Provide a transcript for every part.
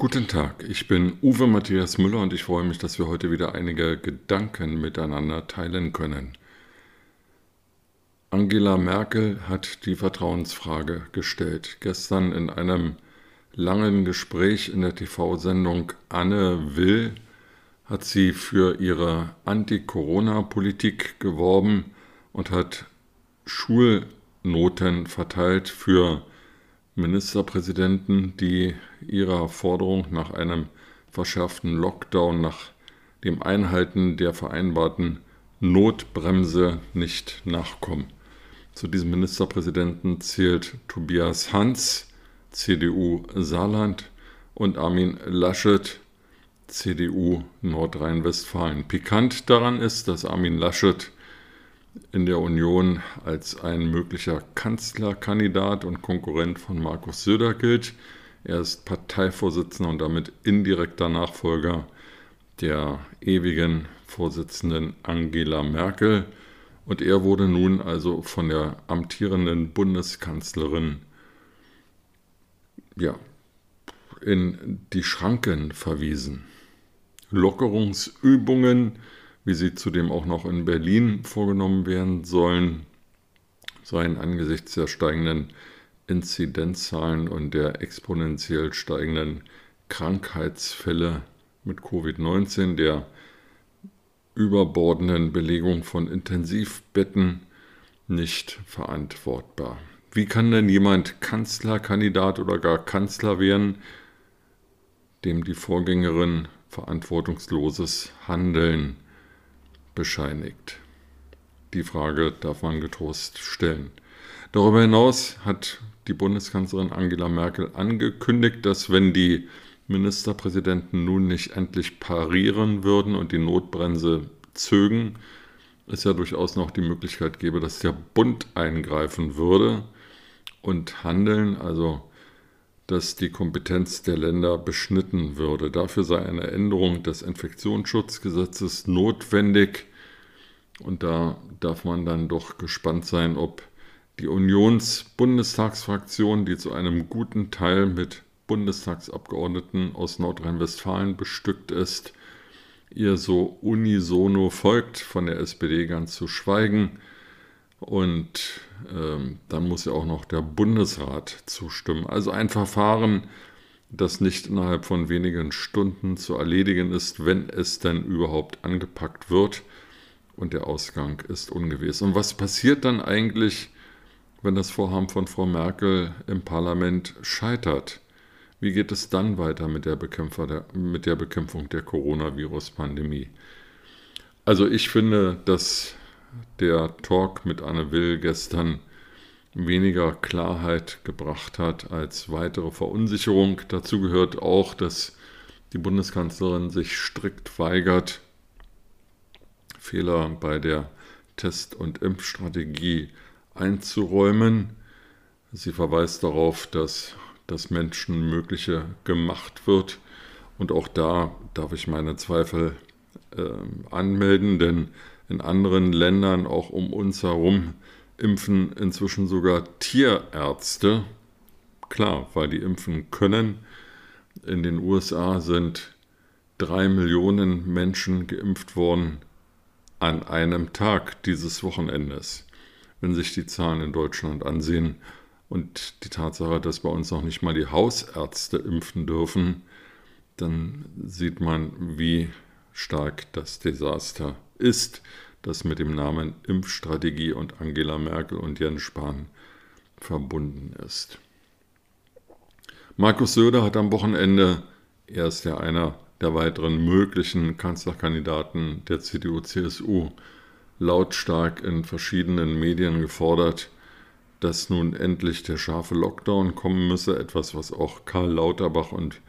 Guten Tag, ich bin Uwe Matthias Müller und ich freue mich, dass wir heute wieder einige Gedanken miteinander teilen können. Angela Merkel hat die Vertrauensfrage gestellt. Gestern in einem langen Gespräch in der TV-Sendung Anne Will hat sie für ihre Anti-Corona-Politik geworben und hat Schulnoten verteilt für Ministerpräsidenten, die ihrer Forderung nach einem verschärften Lockdown, nach dem Einhalten der vereinbarten Notbremse nicht nachkommen. Zu diesem Ministerpräsidenten zählt Tobias Hans, CDU Saarland, und Armin Laschet, CDU Nordrhein-Westfalen. Pikant daran ist, dass Armin Laschet in der Union als ein möglicher Kanzlerkandidat und Konkurrent von Markus Söder gilt. Er ist Parteivorsitzender und damit indirekter Nachfolger der ewigen Vorsitzenden Angela Merkel. Und er wurde nun also von der amtierenden Bundeskanzlerin ja, in die Schranken verwiesen. Lockerungsübungen wie sie zudem auch noch in Berlin vorgenommen werden sollen, seien angesichts der steigenden Inzidenzzahlen und der exponentiell steigenden Krankheitsfälle mit Covid-19, der überbordenden Belegung von Intensivbetten nicht verantwortbar. Wie kann denn jemand Kanzlerkandidat oder gar Kanzler werden, dem die Vorgängerin verantwortungsloses Handeln bescheinigt. Die Frage darf man getrost stellen. Darüber hinaus hat die Bundeskanzlerin Angela Merkel angekündigt, dass wenn die Ministerpräsidenten nun nicht endlich parieren würden und die Notbremse zögen, es ja durchaus noch die Möglichkeit gäbe, dass der Bund eingreifen würde und handeln, also dass die Kompetenz der Länder beschnitten würde. Dafür sei eine Änderung des Infektionsschutzgesetzes notwendig. Und da darf man dann doch gespannt sein, ob die Unions-Bundestagsfraktion, die zu einem guten Teil mit Bundestagsabgeordneten aus Nordrhein-Westfalen bestückt ist, ihr so unisono folgt, von der SPD ganz zu schweigen. Und ähm, dann muss ja auch noch der Bundesrat zustimmen. Also ein Verfahren, das nicht innerhalb von wenigen Stunden zu erledigen ist, wenn es denn überhaupt angepackt wird. Und der Ausgang ist ungewiss. Und was passiert dann eigentlich, wenn das Vorhaben von Frau Merkel im Parlament scheitert? Wie geht es dann weiter mit der, der, mit der Bekämpfung der Coronavirus-Pandemie? Also ich finde, dass der Talk mit Anne Will gestern weniger Klarheit gebracht hat als weitere Verunsicherung. Dazu gehört auch, dass die Bundeskanzlerin sich strikt weigert, Fehler bei der Test- und Impfstrategie einzuräumen. Sie verweist darauf, dass das Menschenmögliche gemacht wird. Und auch da darf ich meine Zweifel äh, anmelden, denn in anderen Ländern, auch um uns herum, impfen inzwischen sogar Tierärzte. Klar, weil die impfen können. In den USA sind drei Millionen Menschen geimpft worden an einem Tag dieses Wochenendes. Wenn sich die Zahlen in Deutschland ansehen und die Tatsache, dass bei uns noch nicht mal die Hausärzte impfen dürfen, dann sieht man, wie stark das Desaster ist, das mit dem Namen Impfstrategie und Angela Merkel und Jens Spahn verbunden ist. Markus Söder hat am Wochenende, er ist ja einer der weiteren möglichen Kanzlerkandidaten der CDU-CSU, lautstark in verschiedenen Medien gefordert, dass nun endlich der scharfe Lockdown kommen müsse, etwas, was auch Karl Lauterbach und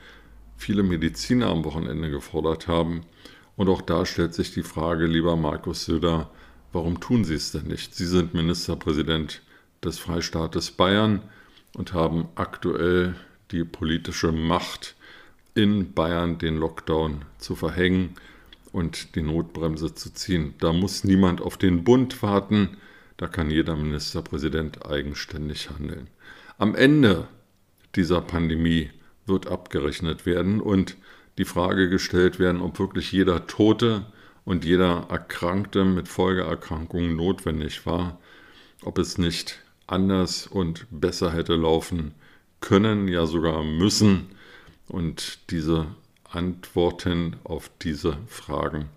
viele Mediziner am Wochenende gefordert haben Und auch da stellt sich die Frage, lieber Markus Söder, warum tun Sie es denn nicht? Sie sind Ministerpräsident des Freistaates Bayern und haben aktuell die politische Macht, in Bayern den Lockdown zu verhängen und die Notbremse zu ziehen. Da muss niemand auf den Bund warten, da kann jeder Ministerpräsident eigenständig handeln. Am Ende dieser Pandemie wird abgerechnet werden und die Frage gestellt werden, ob wirklich jeder Tote und jeder Erkrankte mit Folgeerkrankungen notwendig war, ob es nicht anders und besser hätte laufen können, ja sogar müssen. Und diese Antworten auf diese Fragen,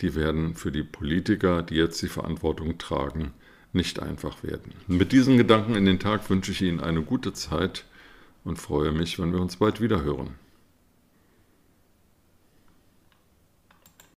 die werden für die Politiker, die jetzt die Verantwortung tragen, nicht einfach werden. Mit diesen Gedanken in den Tag wünsche ich Ihnen eine gute Zeit und freue mich, wenn wir uns bald wieder hören.